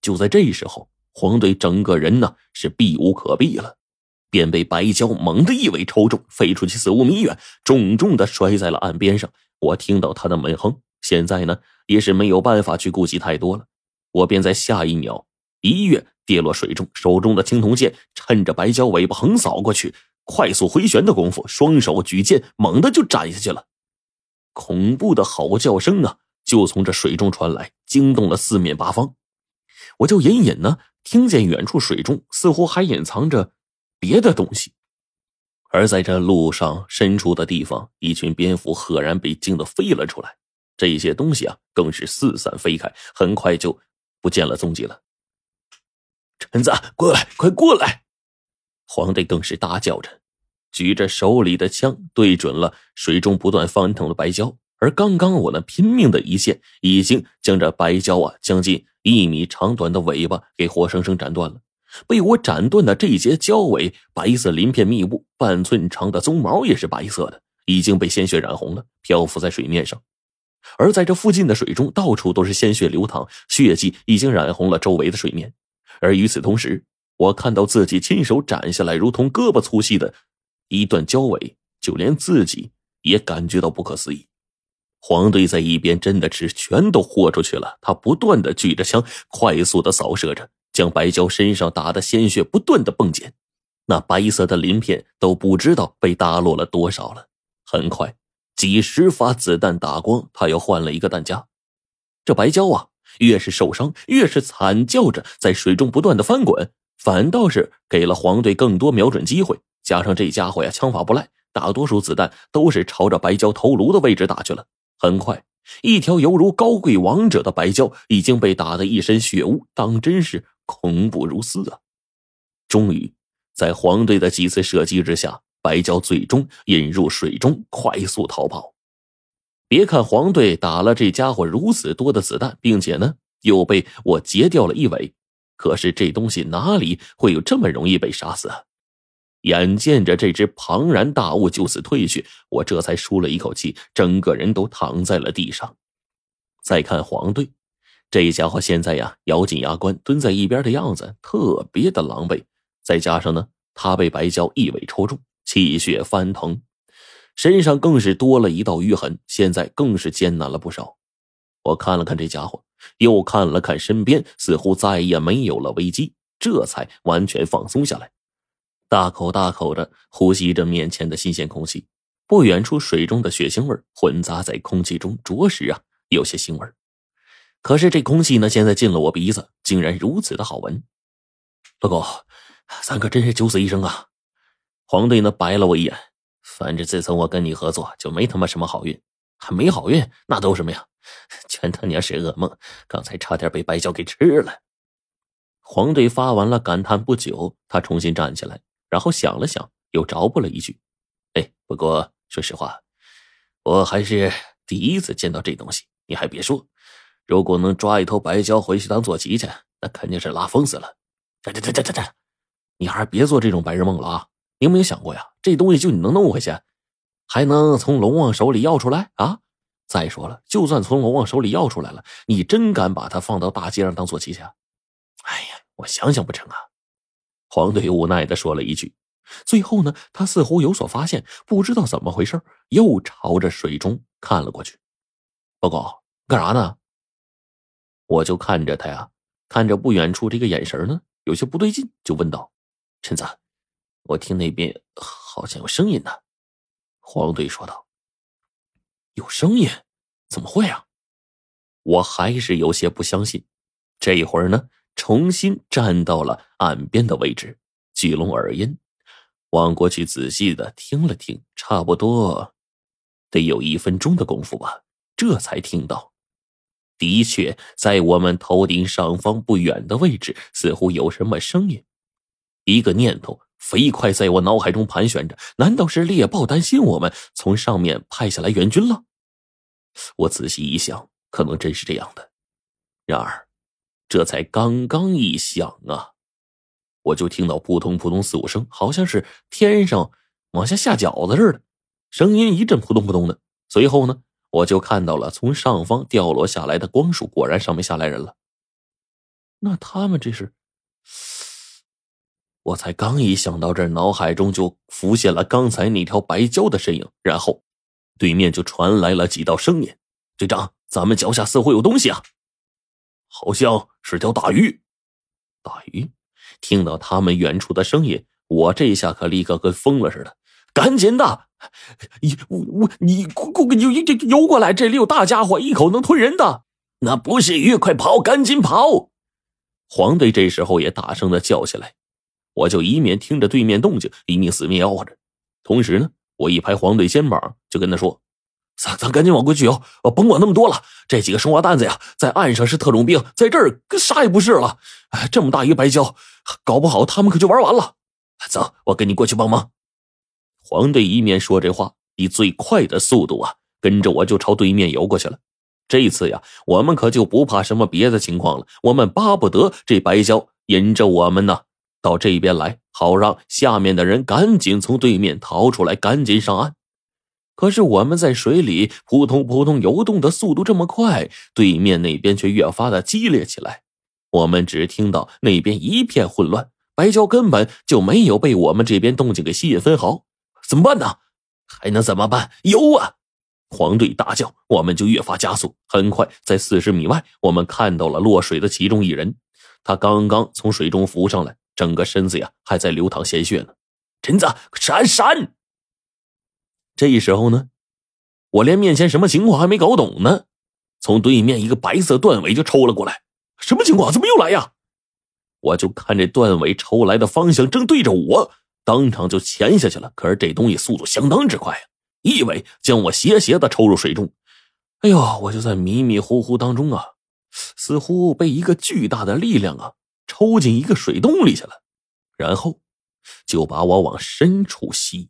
就在这时候，黄队整个人呢是避无可避了，便被白蛟猛地一尾抽中，飞出去四五米远，重重的摔在了岸边上。我听到他的闷哼，现在呢也是没有办法去顾及太多了，我便在下一秒一跃跌落水中，手中的青铜剑趁着白蛟尾巴横扫过去，快速回旋的功夫，双手举剑，猛地就斩下去了。恐怖的嚎叫声啊，就从这水中传来，惊动了四面八方。我就隐隐呢听见远处水中似乎还隐藏着别的东西，而在这路上深处的地方，一群蝙蝠赫然被惊得飞了出来。这些东西啊，更是四散飞开，很快就不见了踪迹了。陈子，过来，快过来！皇帝更是大叫着，举着手里的枪对准了水中不断翻腾的白蛟。而刚刚我那拼命的一剑，已经将这白蛟啊将近一米长短的尾巴给活生生斩断了。被我斩断的这节蛟尾，白色鳞片密布，半寸长的鬃毛也是白色的，已经被鲜血染红了，漂浮在水面上。而在这附近的水中，到处都是鲜血流淌，血迹已经染红了周围的水面。而与此同时，我看到自己亲手斩下来如同胳膊粗细的一段蛟尾，就连自己也感觉到不可思议。黄队在一边真的是全都豁出去了，他不断的举着枪，快速的扫射着，将白娇身上打的鲜血不断的迸溅，那白色的鳞片都不知道被打落了多少了。很快，几十发子弹打光，他又换了一个弹夹。这白娇啊，越是受伤，越是惨叫着在水中不断的翻滚，反倒是给了黄队更多瞄准机会。加上这家伙呀，枪法不赖，大多数子弹都是朝着白娇头颅的位置打去了。很快，一条犹如高贵王者的白蛟已经被打得一身血污，当真是恐怖如斯啊！终于，在黄队的几次射击之下，白蛟最终引入水中，快速逃跑。别看黄队打了这家伙如此多的子弹，并且呢又被我截掉了一尾，可是这东西哪里会有这么容易被杀死啊？眼见着这只庞然大物就此退去，我这才舒了一口气，整个人都躺在了地上。再看黄队，这家伙现在呀，咬紧牙关蹲在一边的样子，特别的狼狈。再加上呢，他被白蛟一尾抽中，气血翻腾，身上更是多了一道淤痕，现在更是艰难了不少。我看了看这家伙，又看了看身边，似乎再也没有了危机，这才完全放松下来。大口大口的呼吸着面前的新鲜空气，不远处水中的血腥味混杂在空气中，着实啊有些腥味可是这空气呢，现在进了我鼻子，竟然如此的好闻。老狗，咱可真是九死一生啊！黄队呢白了我一眼，反正自从我跟你合作，就没他妈什么好运，还没好运，那都什么呀？全他娘是噩梦！刚才差点被白蛟给吃了。黄队发完了感叹不久，他重新站起来。然后想了想，又找补了一句：“哎，不过说实话，我还是第一次见到这东西。你还别说，如果能抓一头白蛟回去当坐骑去，那肯定是拉风死了。这、这、这、这、这、这，你还是别做这种白日梦了啊！你有没有想过呀？这东西就你能弄回去，还能从龙王手里要出来啊？再说了，就算从龙王手里要出来了，你真敢把它放到大街上当坐骑去？哎呀，我想想不成啊！”黄队无奈的说了一句，最后呢，他似乎有所发现，不知道怎么回事，又朝着水中看了过去。报告，干啥呢？我就看着他呀，看着不远处这个眼神呢，有些不对劲，就问道：“陈子，我听那边好像有声音呢。”黄队说道：“有声音？怎么会啊？”我还是有些不相信。这一会儿呢？重新站到了岸边的位置，聚拢耳音，望过去仔细的听了听，差不多得有一分钟的功夫吧，这才听到，的确在我们头顶上方不远的位置，似乎有什么声音。一个念头飞快在我脑海中盘旋着：难道是猎豹担心我们从上面派下来援军了？我仔细一想，可能真是这样的。然而。这才刚刚一响啊，我就听到扑通扑通四五声，好像是天上往下下饺子似的，声音一阵扑通扑通的。随后呢，我就看到了从上方掉落下来的光束，果然上面下来人了。那他们这是？我才刚一想到这儿，脑海中就浮现了刚才那条白蛟的身影，然后对面就传来了几道声音：“队长，咱们脚下似乎有东西啊，好像是条大鱼。”大鱼！听到他们远处的声音，我这下可立刻跟疯了似的，赶紧的，你我我你快快游游游过来，这里有大家伙，一口能吞人的。那不是鱼，快跑，赶紧跑！黄队这时候也大声的叫起来。我就一面听着对面动静，一面死命吆喝着。同时呢，我一拍黄队肩膀，就跟他说：“咱咱赶紧往过去游，甭管那么多了。这几个生化蛋子呀，在岸上是特种兵，在这儿啥也不是了。这么大一个白礁，搞不好他们可就玩完了。走，我跟你过去帮忙。”黄队一面说这话，以最快的速度啊，跟着我就朝对面游过去了。这次呀，我们可就不怕什么别的情况了，我们巴不得这白礁引着我们呢。到这边来，好让下面的人赶紧从对面逃出来，赶紧上岸。可是我们在水里扑通扑通游动的速度这么快，对面那边却越发的激烈起来。我们只听到那边一片混乱，白蛟根本就没有被我们这边动静给吸引分毫。怎么办呢？还能怎么办？游啊！黄队大叫，我们就越发加速。很快，在四十米外，我们看到了落水的其中一人，他刚刚从水中浮上来。整个身子呀还在流淌鲜血呢，陈子闪闪！这时候呢，我连面前什么情况还没搞懂呢，从对面一个白色断尾就抽了过来。什么情况？怎么又来呀？我就看这断尾抽来的方向正对着我，当场就潜下去了。可是这东西速度相当之快呀，一尾将我斜斜的抽入水中。哎呦，我就在迷迷糊糊当中啊，似乎被一个巨大的力量啊。抽进一个水洞里去了，然后就把我往深处吸。